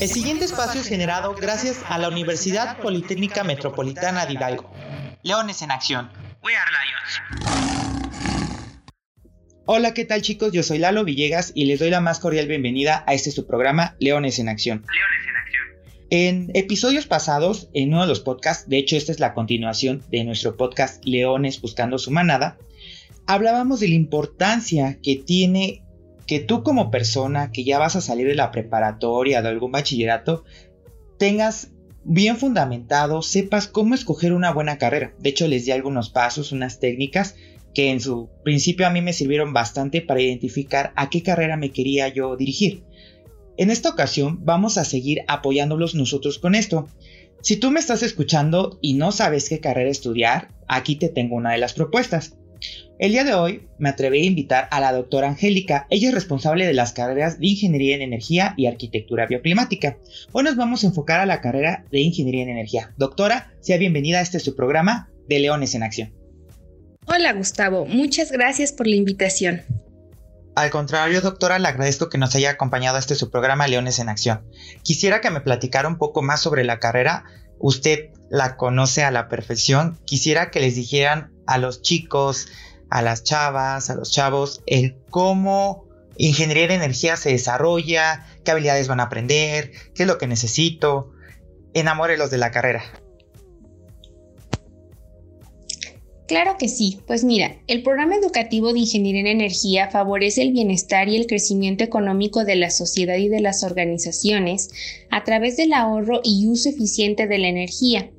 El siguiente espacio es generado gracias a la Universidad Politécnica Metropolitana de Hidalgo. Leones en Acción. We are Lions. Hola, ¿qué tal chicos? Yo soy Lalo Villegas y les doy la más cordial bienvenida a este su programa Leones en Acción. Leones en Acción. En episodios pasados, en uno de los podcasts, de hecho esta es la continuación de nuestro podcast Leones Buscando su Manada, hablábamos de la importancia que tiene que tú como persona que ya vas a salir de la preparatoria, de algún bachillerato, tengas bien fundamentado, sepas cómo escoger una buena carrera. De hecho, les di algunos pasos, unas técnicas que en su principio a mí me sirvieron bastante para identificar a qué carrera me quería yo dirigir. En esta ocasión vamos a seguir apoyándolos nosotros con esto. Si tú me estás escuchando y no sabes qué carrera estudiar, aquí te tengo una de las propuestas. El día de hoy me atreví a invitar a la doctora Angélica, ella es responsable de las carreras de Ingeniería en Energía y Arquitectura Bioclimática. Hoy nos vamos a enfocar a la carrera de Ingeniería en Energía. Doctora, sea bienvenida a este su programa de Leones en Acción. Hola Gustavo, muchas gracias por la invitación. Al contrario, doctora, le agradezco que nos haya acompañado a este su programa Leones en Acción. Quisiera que me platicara un poco más sobre la carrera. Usted la conoce a la perfección. Quisiera que les dijeran a los chicos, a las chavas, a los chavos, el cómo ingeniería de energía se desarrolla, qué habilidades van a aprender, qué es lo que necesito. Enamórelos de la carrera. Claro que sí, pues mira, el programa educativo de Ingeniería en Energía favorece el bienestar y el crecimiento económico de la sociedad y de las organizaciones a través del ahorro y uso eficiente de la energía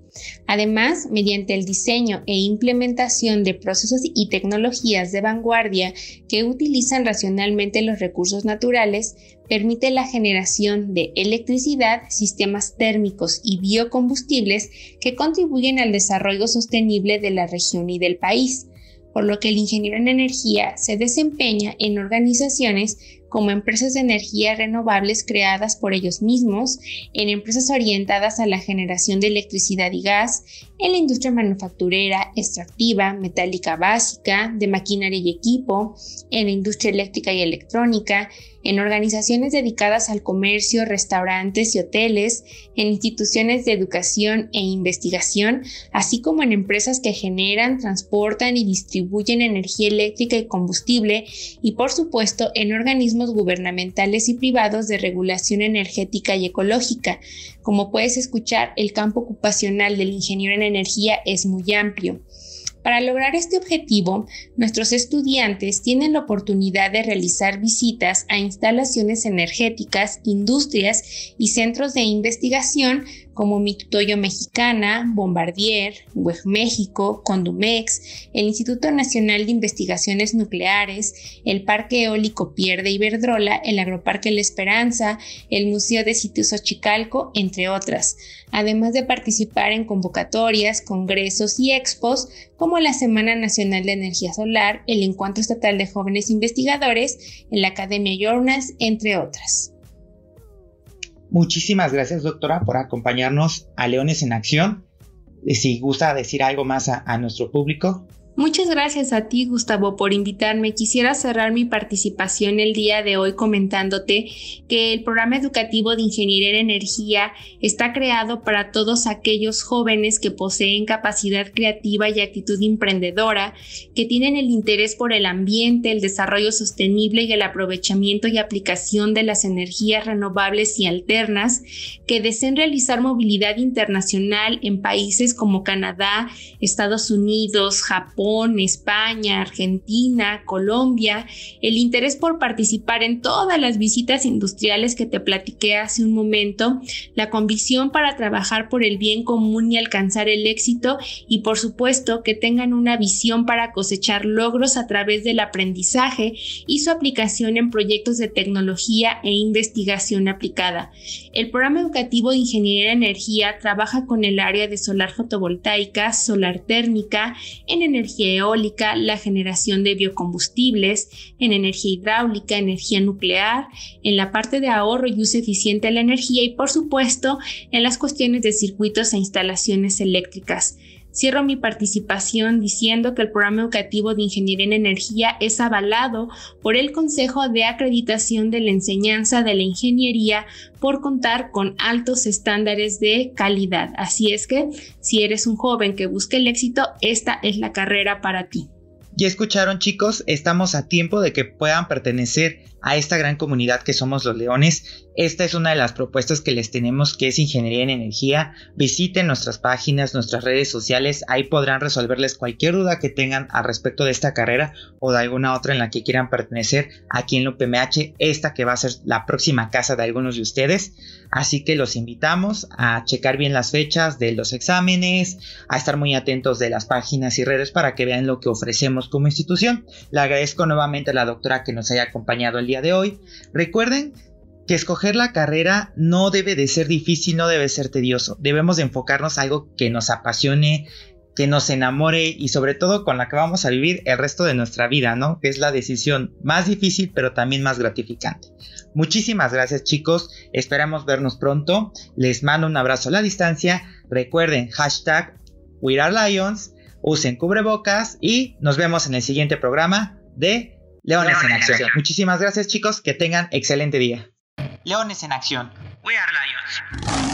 Además, mediante el diseño e implementación de procesos y tecnologías de vanguardia que utilizan racionalmente los recursos naturales, permite la generación de electricidad, sistemas térmicos y biocombustibles que contribuyen al desarrollo sostenible de la región y del país por lo que el ingeniero en energía se desempeña en organizaciones como empresas de energía renovables creadas por ellos mismos, en empresas orientadas a la generación de electricidad y gas, en la industria manufacturera, extractiva, metálica básica, de maquinaria y equipo, en la industria eléctrica y electrónica, en organizaciones dedicadas al comercio, restaurantes y hoteles, en instituciones de educación e investigación, así como en empresas que generan, transportan y distribuyen energía eléctrica y combustible, y por supuesto en organismos gubernamentales y privados de regulación energética y ecológica. Como puedes escuchar, el campo ocupacional del ingeniero en energía es muy amplio. Para lograr este objetivo, nuestros estudiantes tienen la oportunidad de realizar visitas a instalaciones energéticas, industrias y centros de investigación como Mitutoyo Mexicana, Bombardier, WEG México, Condumex, el Instituto Nacional de Investigaciones Nucleares, el Parque Eólico Pierde Iberdrola, el Agroparque La Esperanza, el Museo de Sitios Ochicalco, entre otras, además de participar en convocatorias, congresos y expos como la Semana Nacional de Energía Solar, el Encuentro Estatal de Jóvenes Investigadores, la Academia Journals, entre otras. Muchísimas gracias, doctora, por acompañarnos a Leones en Acción. Si gusta decir algo más a, a nuestro público. Muchas gracias a ti, Gustavo, por invitarme. Quisiera cerrar mi participación el día de hoy comentándote que el programa educativo de Ingeniería en Energía está creado para todos aquellos jóvenes que poseen capacidad creativa y actitud emprendedora, que tienen el interés por el ambiente, el desarrollo sostenible y el aprovechamiento y aplicación de las energías renovables y alternas, que deseen realizar movilidad internacional en países como Canadá, Estados Unidos, Japón, España, Argentina, Colombia, el interés por participar en todas las visitas industriales que te platiqué hace un momento, la convicción para trabajar por el bien común y alcanzar el éxito y por supuesto que tengan una visión para cosechar logros a través del aprendizaje y su aplicación en proyectos de tecnología e investigación aplicada. El programa educativo de Ingeniería de Energía trabaja con el área de solar fotovoltaica, solar térmica, en energía eólica, la generación de biocombustibles, en energía hidráulica, energía nuclear, en la parte de ahorro y uso eficiente de la energía y por supuesto en las cuestiones de circuitos e instalaciones eléctricas. Cierro mi participación diciendo que el programa educativo de Ingeniería en Energía es avalado por el Consejo de Acreditación de la Enseñanza de la Ingeniería por contar con altos estándares de calidad. Así es que si eres un joven que busca el éxito, esta es la carrera para ti. Ya escucharon chicos, estamos a tiempo de que puedan pertenecer a esta gran comunidad que somos los leones. Esta es una de las propuestas que les tenemos que es Ingeniería en Energía. Visiten nuestras páginas, nuestras redes sociales, ahí podrán resolverles cualquier duda que tengan al respecto de esta carrera o de alguna otra en la que quieran pertenecer aquí en la UPMH, esta que va a ser la próxima casa de algunos de ustedes. Así que los invitamos a checar bien las fechas de los exámenes, a estar muy atentos de las páginas y redes para que vean lo que ofrecemos como institución. Le agradezco nuevamente a la doctora que nos haya acompañado el día de hoy. Recuerden que escoger la carrera no debe de ser difícil, no debe ser tedioso. Debemos de enfocarnos a algo que nos apasione, que nos enamore y sobre todo con la que vamos a vivir el resto de nuestra vida, ¿no? Que es la decisión más difícil pero también más gratificante. Muchísimas gracias chicos, esperamos vernos pronto. Les mando un abrazo a la distancia. Recuerden hashtag We Are Lions, usen cubrebocas y nos vemos en el siguiente programa de Leones, en, acción. Muchísimas gracias chicos, que tengan excelente día. Leones en acción. We are Lions.